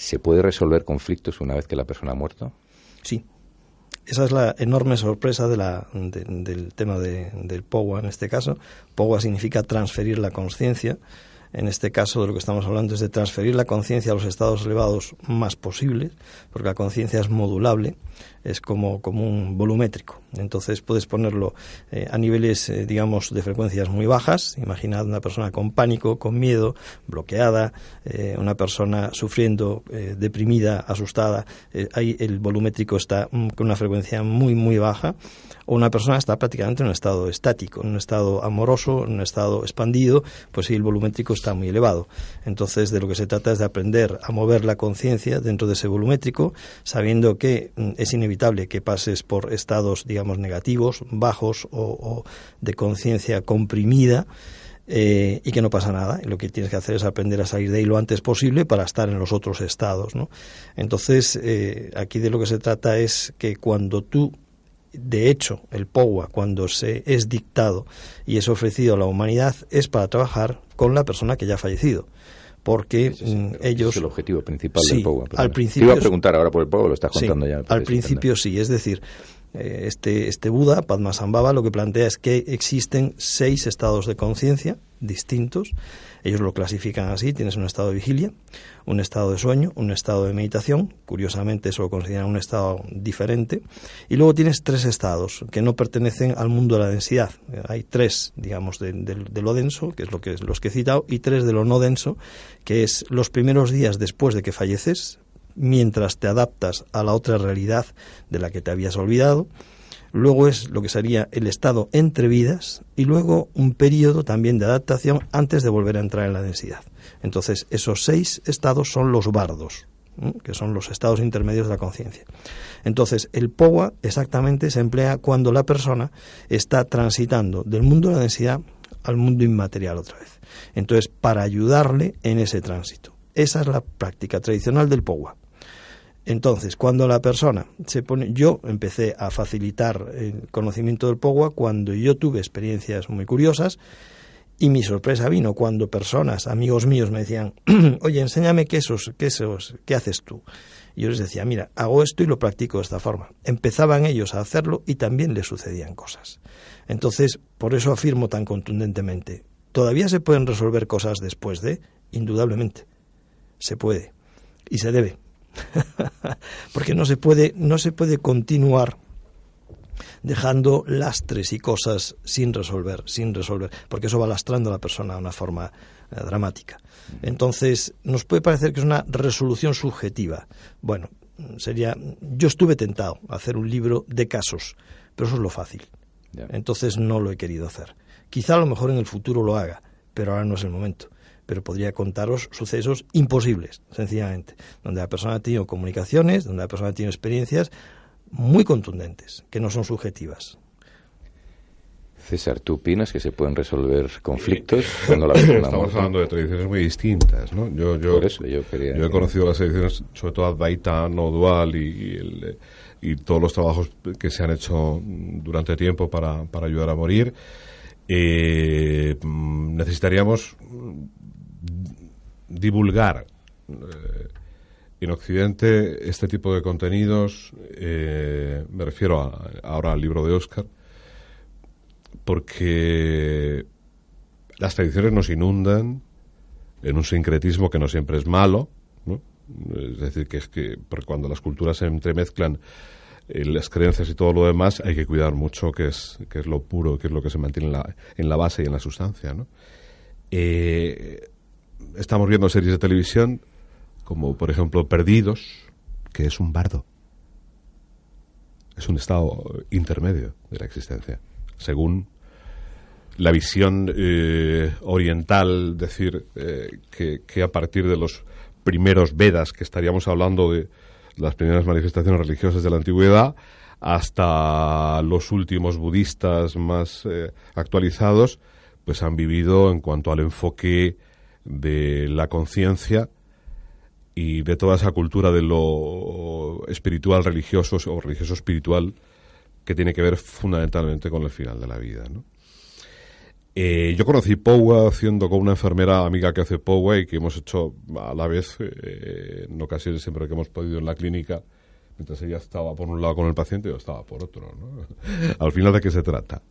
¿Se puede resolver conflictos una vez que la persona ha muerto? Sí. Esa es la enorme sorpresa de la, de, del tema de, del POWA en este caso. POWA significa transferir la conciencia. En este caso de lo que estamos hablando es de transferir la conciencia a los estados elevados más posibles, porque la conciencia es modulable es como, como un volumétrico. Entonces puedes ponerlo eh, a niveles, eh, digamos, de frecuencias muy bajas. Imaginad una persona con pánico, con miedo, bloqueada, eh, una persona sufriendo, deprimida, asustada. ahí el volumétrico está mm, con una frecuencia muy, muy baja. O una persona está prácticamente en un estado estático, en un estado amoroso, en un estado expandido, pues sí, el volumétrico está muy elevado. Entonces, de lo que se trata es de aprender a mover la conciencia dentro de ese volumétrico, sabiendo que mm, es inevitable que pases por estados, digamos, negativos, bajos o, de conciencia comprimida. Eh, y que no pasa nada. Lo que tienes que hacer es aprender a salir de ahí lo antes posible para estar en los otros estados. Entonces, eh, aquí de lo que se trata es que cuando tú, de hecho, el POWA, cuando se es dictado y es ofrecido a la humanidad, es para trabajar con la persona que ya ha fallecido porque mm, ellos... Es el objetivo principal del POWA. Al principio, Te iba a preguntar ahora por el POWA, lo estás contando ya. Al principio sí, es decir, este, este Buda, Padmasambhava, lo que plantea es que existen seis estados de conciencia distintos. Ellos lo clasifican así, tienes un estado de vigilia, un estado de sueño, un estado de meditación, curiosamente eso lo consideran un estado diferente, y luego tienes tres estados que no pertenecen al mundo de la densidad. Hay tres, digamos, de, de lo denso, que es lo que los que he citado, y tres de lo no denso, que es los primeros días después de que falleces, mientras te adaptas a la otra realidad de la que te habías olvidado. Luego es lo que sería el estado entre vidas y luego un periodo también de adaptación antes de volver a entrar en la densidad. Entonces, esos seis estados son los bardos, que son los estados intermedios de la conciencia. Entonces, el POWA exactamente se emplea cuando la persona está transitando del mundo de la densidad al mundo inmaterial otra vez. Entonces, para ayudarle en ese tránsito. Esa es la práctica tradicional del POWA. Entonces, cuando la persona se pone, yo empecé a facilitar el conocimiento del POWA cuando yo tuve experiencias muy curiosas y mi sorpresa vino cuando personas, amigos míos, me decían, oye, enséñame qué esos, qué esos, qué haces tú. Y yo les decía, mira, hago esto y lo practico de esta forma. Empezaban ellos a hacerlo y también les sucedían cosas. Entonces, por eso afirmo tan contundentemente, ¿todavía se pueden resolver cosas después de? Indudablemente. Se puede. Y se debe. Porque no se puede, no se puede continuar dejando lastres y cosas sin resolver, sin resolver, porque eso va lastrando a la persona de una forma eh, dramática. Entonces, nos puede parecer que es una resolución subjetiva. Bueno, sería, yo estuve tentado a hacer un libro de casos, pero eso es lo fácil. Entonces no lo he querido hacer. Quizá a lo mejor en el futuro lo haga, pero ahora no es el momento pero podría contaros sucesos imposibles, sencillamente, donde la persona ha tenido comunicaciones, donde la persona ha tenido experiencias muy contundentes, que no son subjetivas. César, ¿tú opinas que se pueden resolver conflictos cuando la persona Estamos hablando de tradiciones muy distintas, ¿no? Yo, yo, yo, he conocido las tradiciones, sobre todo Advaita, no dual y, y, todos los trabajos que se han hecho durante tiempo para, para ayudar a morir. Eh, mm, necesitaríamos divulgar eh, en Occidente este tipo de contenidos, eh, me refiero ahora al libro de Oscar, porque las tradiciones nos inundan en un sincretismo que no siempre es malo, es decir, que es que cuando las culturas se entremezclan, eh, las creencias y todo lo demás, hay que cuidar mucho que es, que es lo puro, que es lo que se mantiene en la, en la base y en la sustancia. ¿no? Estamos viendo series de televisión como por ejemplo Perdidos, que es un bardo. Es un estado intermedio de la existencia. según la visión eh, oriental, decir eh, que, que, a partir de los primeros Vedas, que estaríamos hablando de las primeras manifestaciones religiosas de la antigüedad, hasta los últimos budistas más eh, actualizados, pues han vivido en cuanto al enfoque de la conciencia y de toda esa cultura de lo espiritual religioso o religioso espiritual que tiene que ver fundamentalmente con el final de la vida. ¿no? Eh, yo conocí Powa haciendo con una enfermera amiga que hace Powa y que hemos hecho a la vez, eh, en ocasiones siempre que hemos podido en la clínica, mientras ella estaba por un lado con el paciente, yo estaba por otro. ¿no? Al final, ¿de qué se trata?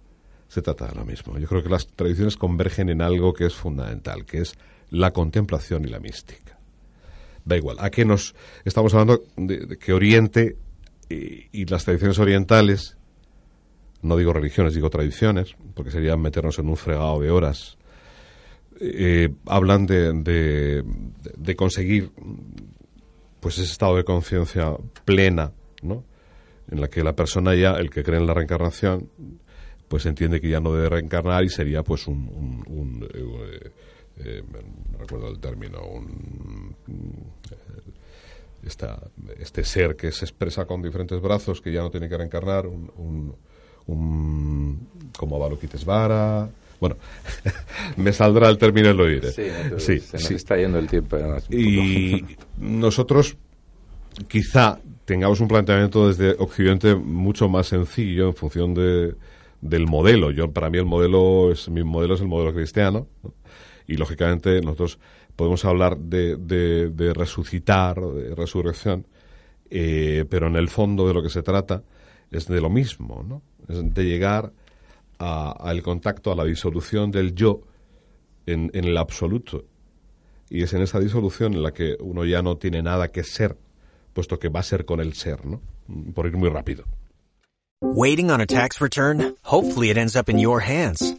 Se trata de lo mismo. Yo creo que las tradiciones convergen en algo que es fundamental, que es la contemplación y la mística. Da igual, ¿a qué nos estamos hablando de, que Oriente y las tradiciones orientales no digo religiones, digo tradiciones, porque sería meternos en un fregado de horas, eh, hablan de, de, conseguir pues ese estado de conciencia plena, ¿no? En la que la persona ya, el que cree en la reencarnación, pues entiende que ya no debe reencarnar y sería pues un, eh, eh, recuerdo el término, un, este ser que se expresa con diferentes brazos, que ya no tiene que reencarnar, un un, como Vara. Bueno, me saldrá el término y lo diré. Sí, se nos está yendo el tiempo. y nosotros quizá tengamos un planteamiento desde Occidente mucho más sencillo en función de, del modelo. Yo para mí el modelo es mi modelo es el modelo cristiano y lógicamente nosotros podemos hablar de, de, resucitar, de resurrección, eh, pero en el fondo de lo que se trata es de lo mismo, ¿no? Es de llegar al contacto, a la disolución del yo en, en el absoluto. Y es en esa disolución en la que uno ya no tiene nada que ser, puesto que va a ser con el ser, ¿no? Por ir muy rápido. Waiting on a tax return? Hopefully it ends up in your hands.